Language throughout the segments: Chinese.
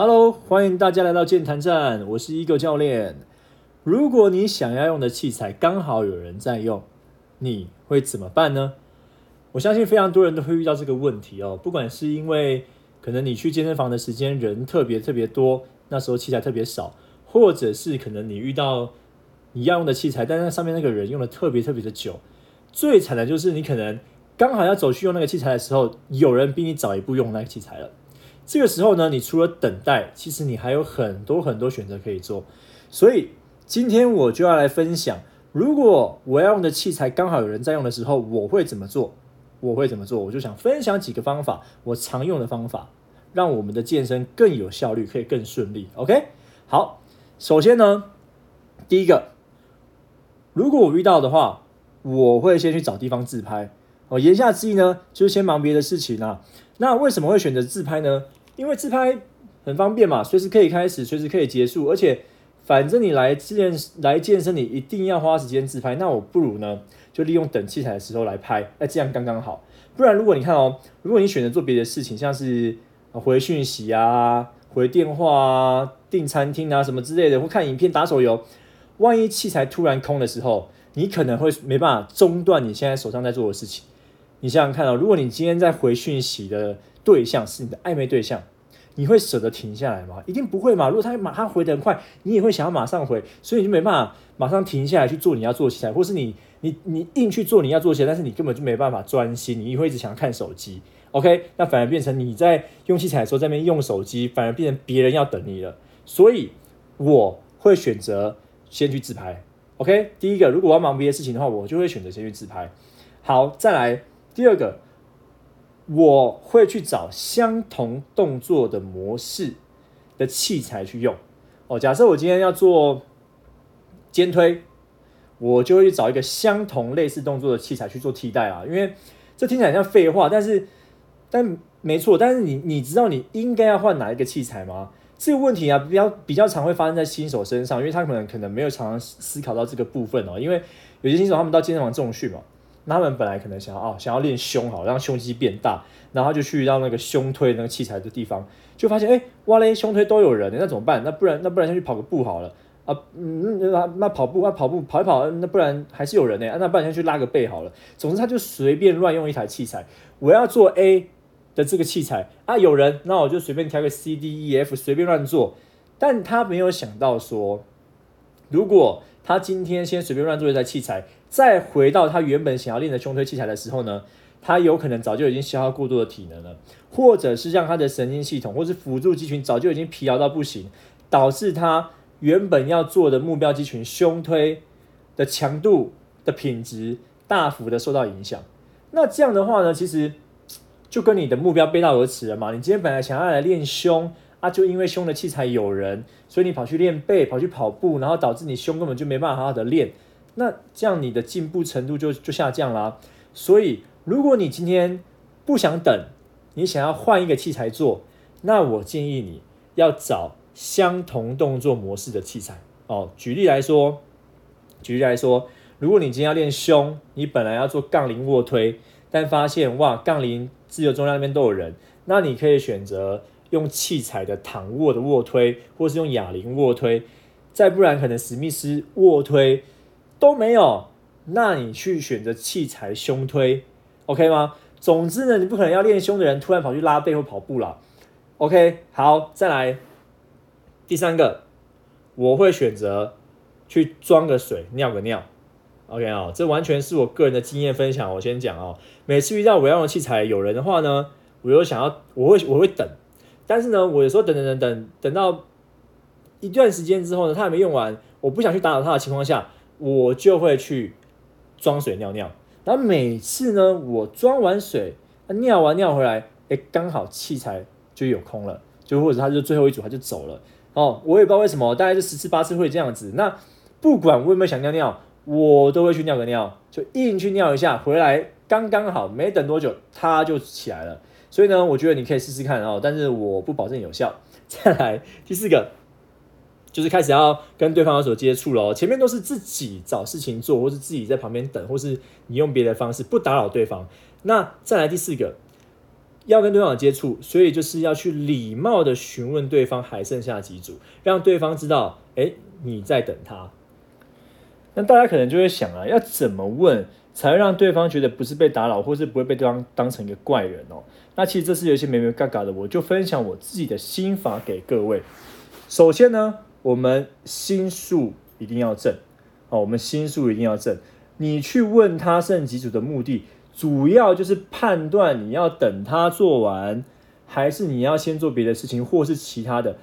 Hello，欢迎大家来到健谈站，我是一个教练。如果你想要用的器材刚好有人在用，你会怎么办呢？我相信非常多人都会遇到这个问题哦。不管是因为可能你去健身房的时间人特别特别多，那时候器材特别少，或者是可能你遇到你要用的器材，但是上面那个人用的特别特别的久。最惨的就是你可能刚好要走去用那个器材的时候，有人比你早一步用那个器材了。这个时候呢，你除了等待，其实你还有很多很多选择可以做。所以今天我就要来分享，如果我要用的器材刚好有人在用的时候，我会怎么做？我会怎么做？我就想分享几个方法，我常用的方法，让我们的健身更有效率，可以更顺利。OK，好，首先呢，第一个，如果我遇到的话，我会先去找地方自拍。哦，言下之意呢，就是先忙别的事情啊。那为什么会选择自拍呢？因为自拍很方便嘛，随时可以开始，随时可以结束，而且。反正你来健来健身，你一定要花时间自拍。那我不如呢，就利用等器材的时候来拍，那这样刚刚好。不然，如果你看哦，如果你选择做别的事情，像是回讯息啊、回电话啊、订餐厅啊什么之类的，或看影片、打手游，万一器材突然空的时候，你可能会没办法中断你现在手上在做的事情。你想想看哦，如果你今天在回讯息的对象是你的暧昧对象。你会舍得停下来吗？一定不会嘛！如果他马上回得很快，你也会想要马上回，所以你就没办法马上停下来去做你要做器材，或是你你你硬去做你要做器材，但是你根本就没办法专心，你会一直想要看手机。OK，那反而变成你在用器材的时候在那边用手机，反而变成别人要等你了。所以我会选择先去自拍。OK，第一个，如果我要忙别的事情的话，我就会选择先去自拍。好，再来第二个。我会去找相同动作的模式的器材去用哦。假设我今天要做肩推，我就会去找一个相同类似动作的器材去做替代啊。因为这听起来像废话，但是但没错。但是你你知道你应该要换哪一个器材吗？这个问题啊，比较比较常会发生在新手身上，因为他可能可能没有常常思考到这个部分哦。因为有些新手他们到健身房重训嘛。他们本来可能想要啊，想要练胸好，让胸肌变大，然后就去到那个胸推那个器材的地方，就发现哎，哇嘞，胸推都有人，那怎么办？那不然那不然先去跑个步好了啊，嗯，那那跑步那跑步跑一跑，那不然还是有人呢，那不然先去拉个背好了。总之他就随便乱用一台器材，我要做 A 的这个器材啊，有人，那我就随便挑个 C D E F 随便乱做，但他没有想到说，如果他今天先随便乱做一台器材。再回到他原本想要练的胸推器材的时候呢，他有可能早就已经消耗过多的体能了，或者是让他的神经系统或是辅助肌群早就已经疲劳到不行，导致他原本要做的目标肌群胸推的强度的品质大幅的受到影响。那这样的话呢，其实就跟你的目标背道而驰了嘛。你今天本来想要来练胸啊，就因为胸的器材有人，所以你跑去练背，跑去跑步，然后导致你胸根本就没办法好好的练。那这样你的进步程度就就下降啦。所以如果你今天不想等，你想要换一个器材做，那我建议你要找相同动作模式的器材哦。举例来说，举例来说，如果你今天要练胸，你本来要做杠铃卧推，但发现哇，杠铃自由重量那边都有人，那你可以选择用器材的躺卧的卧推，或是用哑铃卧推，再不然可能史密斯卧推。都没有，那你去选择器材胸推，OK 吗？总之呢，你不可能要练胸的人突然跑去拉背或跑步了，OK？好，再来第三个，我会选择去装个水，尿个尿，OK 啊？这完全是我个人的经验分享。我先讲哦，每次遇到我要用器材有人的话呢，我又想要，我会我会等，但是呢，我有时候等等等等等到一段时间之后呢，他还没用完，我不想去打扰他的情况下。我就会去装水尿尿，然后每次呢，我装完水，尿完尿回来，哎，刚好器材就有空了，就或者他就最后一组他就走了，哦，我也不知道为什么，大概就十次八次会这样子。那不管我有没有想尿尿，我都会去尿个尿，就硬去尿一下，回来刚刚好，没等多久他就起来了。所以呢，我觉得你可以试试看哦，但是我不保证有效。再来第四个。就是开始要跟对方有所接触了，前面都是自己找事情做，或是自己在旁边等，或是你用别的方式不打扰对方。那再来第四个，要跟对方有接触，所以就是要去礼貌的询问对方还剩下几组，让对方知道，哎，你在等他。那大家可能就会想啊，要怎么问才会让对方觉得不是被打扰，或是不会被对方当成一个怪人哦？那其实这是有一些没没嘎嘎的，我就分享我自己的心法给各位。首先呢，我们心术一定要正哦，我们心术一定要正。你去问他剩几组的目的，主要就是判断你要等他做完，还是你要先做别的事情，或是其他的，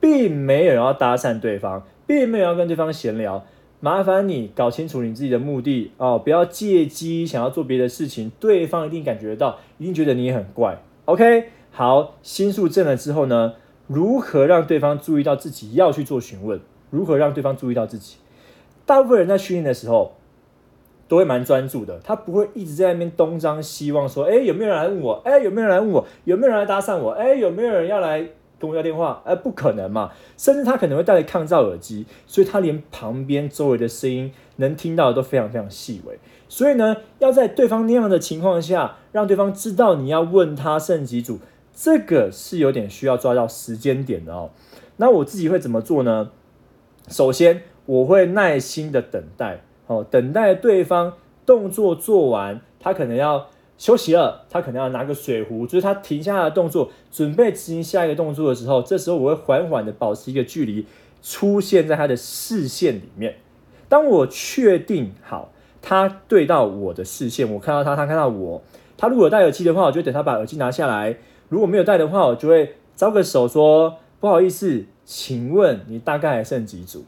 并没有要搭讪对方，并没有要跟对方闲聊。麻烦你搞清楚你自己的目的哦，不要借机想要做别的事情，对方一定感觉到，一定觉得你很怪。OK，好，心术正了之后呢，如何让对方注意到自己要去做询问？如何让对方注意到自己？大部分人在训练的时候都会蛮专注的，他不会一直在那边东张西望，说，哎，有没有人来问我？哎，有没有人来问我？有没有人来搭讪我？哎，有没有人要来？跟我要电话，哎，不可能嘛！甚至他可能会戴着抗噪耳机，所以他连旁边周围的声音能听到的都非常非常细微。所以呢，要在对方那样的情况下，让对方知道你要问他剩几组，这个是有点需要抓到时间点的哦。那我自己会怎么做呢？首先，我会耐心的等待，哦，等待对方动作做完，他可能要。休息了，他可能要拿个水壶，就是他停下的动作，准备执行下一个动作的时候，这时候我会缓缓的保持一个距离，出现在他的视线里面。当我确定好他对到我的视线，我看到他，他看到我，他如果戴耳机的话，我就等他把耳机拿下来；如果没有带的话，我就会招个手说不好意思，请问你大概还剩几组？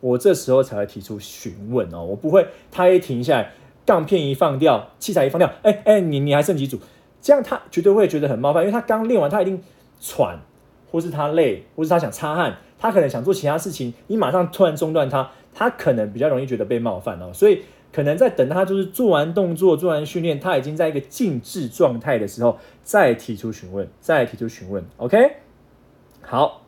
我这时候才会提出询问哦，我不会他一停下来。杠片一放掉，器材一放掉，哎哎，你你还剩几组？这样他绝对会觉得很冒犯，因为他刚练完，他一定喘，或是他累，或是他想擦汗，他可能想做其他事情，你马上突然中断他，他可能比较容易觉得被冒犯哦。所以可能在等他就是做完动作、做完训练，他已经在一个静置状态的时候，再提出询问，再提出询问。OK，好，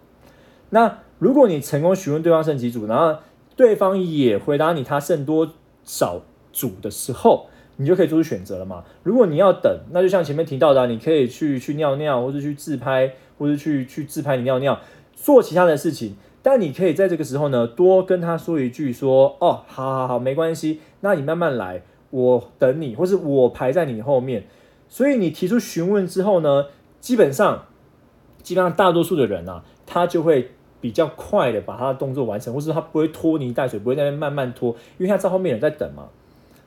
那如果你成功询问对方剩几组，然后对方也回答你他剩多少。组的时候，你就可以做出选择了嘛。如果你要等，那就像前面提到的，你可以去去尿尿，或者去自拍，或者去去自拍你尿尿，做其他的事情。但你可以在这个时候呢，多跟他说一句，说哦，好好好，没关系，那你慢慢来，我等你，或是我排在你后面。所以你提出询问之后呢，基本上，基本上大多数的人啊，他就会比较快的把他的动作完成，或是他不会拖泥带水，不会在那边慢慢拖，因为他在后面人在等嘛。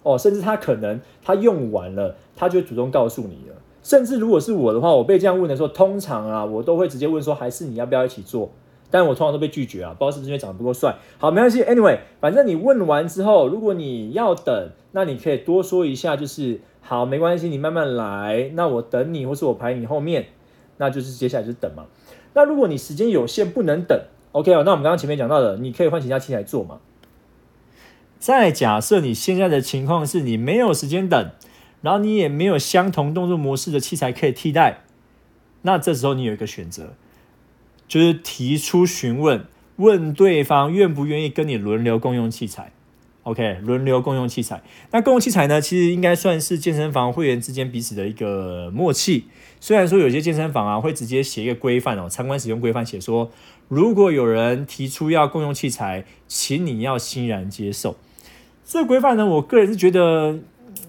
哦，甚至他可能他用完了，他就主动告诉你了。甚至如果是我的话，我被这样问的时候，通常啊，我都会直接问说，还是你要不要一起做？但我通常都被拒绝啊，不知道是不是因为长得不够帅。好，没关系，anyway，反正你问完之后，如果你要等，那你可以多说一下，就是好，没关系，你慢慢来，那我等你，或是我排你后面，那就是接下来就是等嘛。那如果你时间有限不能等，OK 啊，那我们刚刚前面讲到的，你可以换其他器材做嘛。再假设你现在的情况是你没有时间等，然后你也没有相同动作模式的器材可以替代，那这时候你有一个选择，就是提出询问，问对方愿不愿意跟你轮流共用器材。OK，轮流共用器材。那共用器材呢，其实应该算是健身房会员之间彼此的一个默契。虽然说有些健身房啊会直接写一个规范哦，参观使用规范写说，如果有人提出要共用器材，请你要欣然接受。这规范呢，我个人是觉得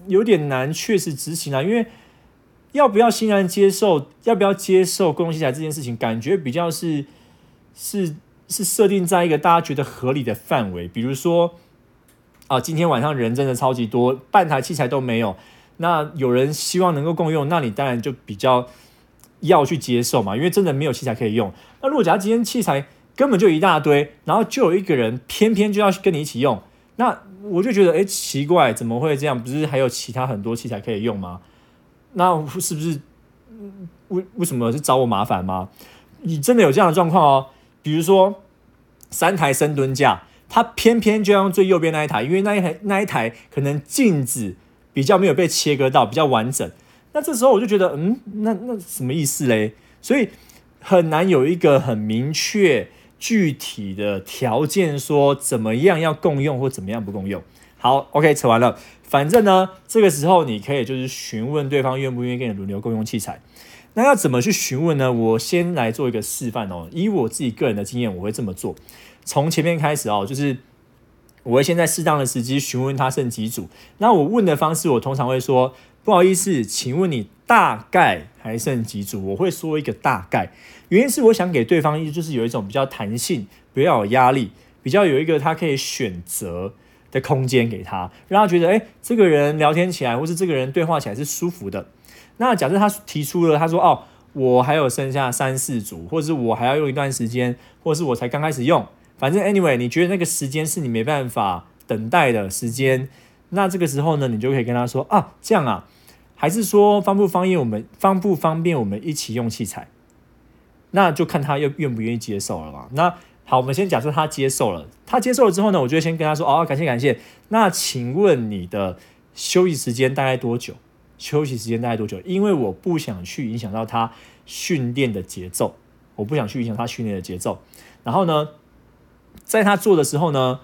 有点难，确实执行啊。因为要不要欣然接受，要不要接受共用器材这件事情，感觉比较是是是设定在一个大家觉得合理的范围。比如说啊，今天晚上人真的超级多，半台器材都没有，那有人希望能够共用，那你当然就比较要去接受嘛。因为真的没有器材可以用。那如果假如今天器材根本就一大堆，然后就有一个人偏偏就要跟你一起用，那我就觉得，哎，奇怪，怎么会这样？不是还有其他很多器材可以用吗？那是不是为为什么是找我麻烦吗？你真的有这样的状况哦？比如说三台深蹲架，它偏偏就要用最右边那一台，因为那一台那一台可能镜子比较没有被切割到，比较完整。那这时候我就觉得，嗯，那那什么意思嘞？所以很难有一个很明确。具体的条件说怎么样要共用或怎么样不共用？好，OK，扯完了。反正呢，这个时候你可以就是询问对方愿不愿意跟你轮流共用器材。那要怎么去询问呢？我先来做一个示范哦。以我自己个人的经验，我会这么做。从前面开始哦，就是我会先在适当的时机询问他剩几组。那我问的方式，我通常会说：“不好意思，请问你大概还剩几组？”我会说一个大概，原因是我想给对方就是有一种比较弹性，不要有压力，比较有一个他可以选择的空间给他，让他觉得哎，这个人聊天起来，或是这个人对话起来是舒服的。那假设他提出了，他说：“哦，我还有剩下三四组，或者是我还要用一段时间，或者是我才刚开始用。反正 anyway，你觉得那个时间是你没办法等待的时间，那这个时候呢，你就可以跟他说：啊，这样啊，还是说方不方便我们方不方便我们一起用器材？那就看他愿愿不愿意接受了嘛。那好，我们先假设他接受了，他接受了之后呢，我就先跟他说：哦，感谢感谢。那请问你的休息时间大概多久？”休息时间大概多久？因为我不想去影响到他训练的节奏，我不想去影响他训练的节奏。然后呢，在他做的时候呢，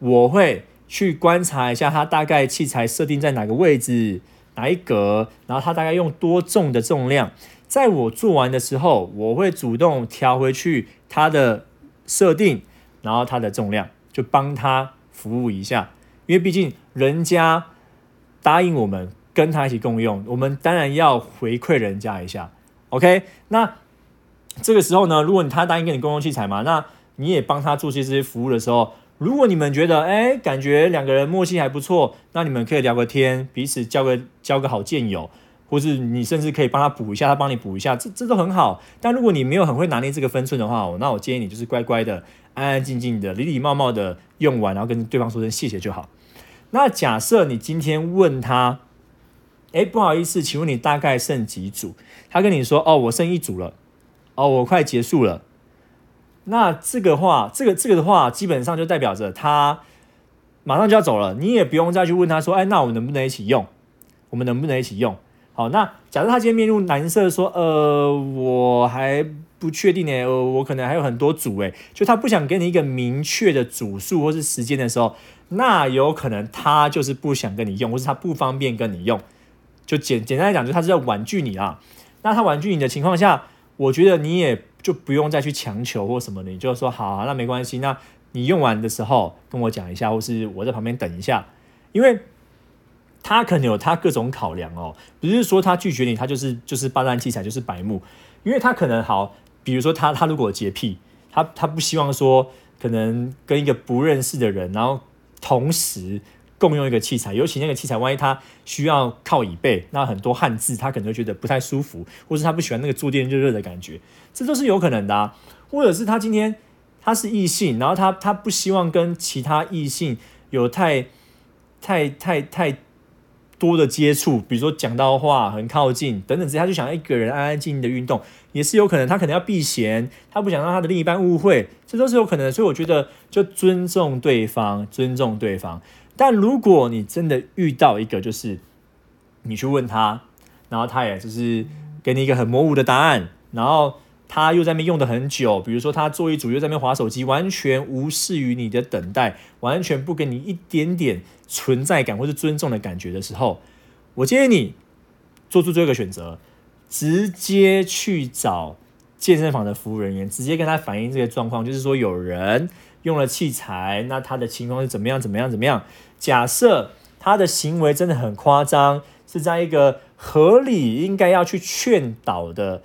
我会去观察一下他大概器材设定在哪个位置、哪一格，然后他大概用多重的重量。在我做完的时候，我会主动调回去他的设定，然后他的重量就帮他服务一下，因为毕竟人家答应我们。跟他一起共用，我们当然要回馈人家一下，OK？那这个时候呢，如果他答应跟你共用器材嘛，那你也帮他做些这些服务的时候，如果你们觉得哎，感觉两个人默契还不错，那你们可以聊个天，彼此交个交个好见友，或是你甚至可以帮他补一下，他帮你补一下，这这都很好。但如果你没有很会拿捏这个分寸的话，那我建议你就是乖乖的、安安静静的、礼礼貌貌的用完，然后跟对方说声谢谢就好。那假设你今天问他。哎，不好意思，请问你大概剩几组？他跟你说，哦，我剩一组了，哦，我快结束了。那这个话，这个这个的话，基本上就代表着他马上就要走了，你也不用再去问他说，哎，那我们能不能一起用？我们能不能一起用？好，那假设他今天面露难色，说，呃，我还不确定呢，我可能还有很多组，哎，就他不想给你一个明确的组数或是时间的时候，那有可能他就是不想跟你用，或是他不方便跟你用。就简简单来讲，就他是在婉拒你啊。那他婉拒你的情况下，我觉得你也就不用再去强求或什么的，你就说好，那没关系。那你用完的时候跟我讲一下，或是我在旁边等一下，因为他可能有他各种考量哦。不是说他拒绝你，他就是就是霸占器材，就是白目。因为他可能好，比如说他他如果洁癖，他他不希望说可能跟一个不认识的人，然后同时。共用一个器材，尤其那个器材，万一他需要靠椅背，那很多汉字他可能会觉得不太舒服，或是他不喜欢那个坐垫热热的感觉，这都是有可能的。啊或者是他今天他是异性，然后他他不希望跟其他异性有太太太太多的接触，比如说讲到话很靠近等等这些，他就想要一个人安安静静的运动，也是有可能。他可能要避嫌，他不想让他的另一半误会，这都是有可能。所以我觉得就尊重对方，尊重对方。但如果你真的遇到一个，就是你去问他，然后他也就是给你一个很模糊的答案，然后他又在那边用的很久，比如说他做一组又在那边划手机，完全无视于你的等待，完全不给你一点点存在感或是尊重的感觉的时候，我建议你做出这个选择，直接去找健身房的服务人员，直接跟他反映这个状况，就是说有人。用了器材，那他的情况是怎么样？怎么样？怎么样？假设他的行为真的很夸张，是在一个合理应该要去劝导的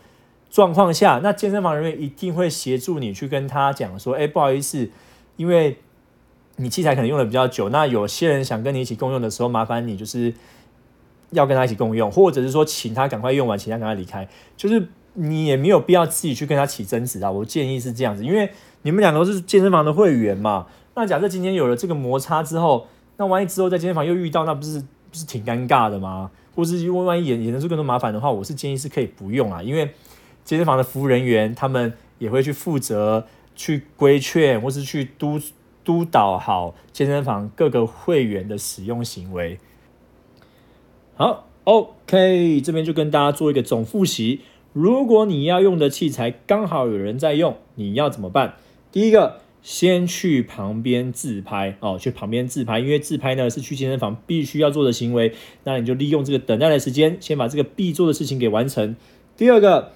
状况下，那健身房人员一定会协助你去跟他讲说：“哎，不好意思，因为你器材可能用的比较久，那有些人想跟你一起共用的时候，麻烦你就是要跟他一起共用，或者是说请他赶快用完，请他赶快离开，就是你也没有必要自己去跟他起争执啊。我建议是这样子，因为。你们两个都是健身房的会员嘛？那假设今天有了这个摩擦之后，那万一之后在健身房又遇到，那不是不是挺尴尬的吗？或是因为万一演演出更多麻烦的话，我是建议是可以不用啊，因为健身房的服务人员他们也会去负责去规劝或是去督督导好健身房各个会员的使用行为。好，OK，这边就跟大家做一个总复习。如果你要用的器材刚好有人在用，你要怎么办？第一个，先去旁边自拍哦，去旁边自拍，因为自拍呢是去健身房必须要做的行为。那你就利用这个等待的时间，先把这个必做的事情给完成。第二个，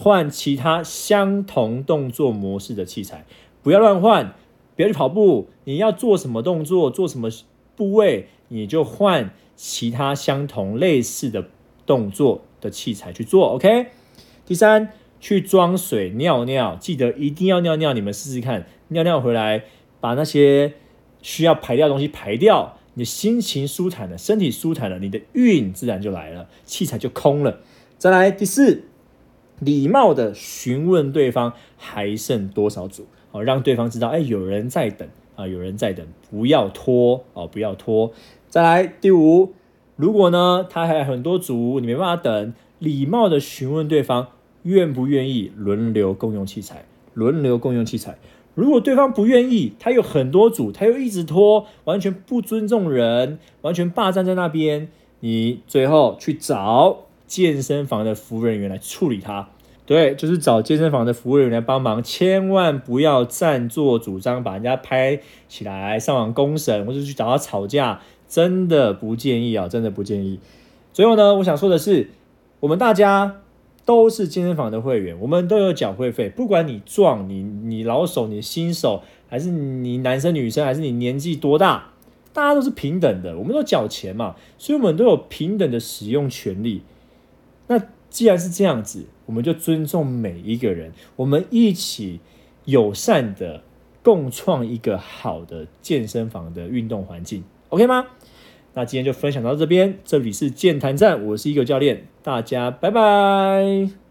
换其他相同动作模式的器材，不要乱换，不要去跑步。你要做什么动作，做什么部位，你就换其他相同类似的动作的器材去做。OK。第三，去装水尿尿，记得一定要尿尿。你们试试看，尿尿回来，把那些需要排掉的东西排掉，你的心情舒坦了，身体舒坦了，你的运自然就来了，器材就空了。再来第四，礼貌的询问对方还剩多少组，哦，让对方知道，哎，有人在等啊，有人在等，不要拖哦，不要拖。再来第五，如果呢他还有很多组，你没办法等，礼貌的询问对方愿不愿意轮流共用器材，轮流共用器材。如果对方不愿意，他有很多组，他又一直拖，完全不尊重人，完全霸占在那边，你最后去找。健身房的服务人员来处理它，对，就是找健身房的服务人员来帮忙，千万不要擅作主张，把人家拍起来上网公审，或者去找他吵架，真的不建议啊，真的不建议。最后呢，我想说的是，我们大家都是健身房的会员，我们都有缴会费，不管你壮，你你老手，你新手，还是你男生女生，还是你年纪多大，大家都是平等的，我们都缴钱嘛，所以我们都有平等的使用权利。那既然是这样子，我们就尊重每一个人，我们一起友善的共创一个好的健身房的运动环境，OK 吗？那今天就分享到这边，这里是健谈站，我是一个教练，大家拜拜。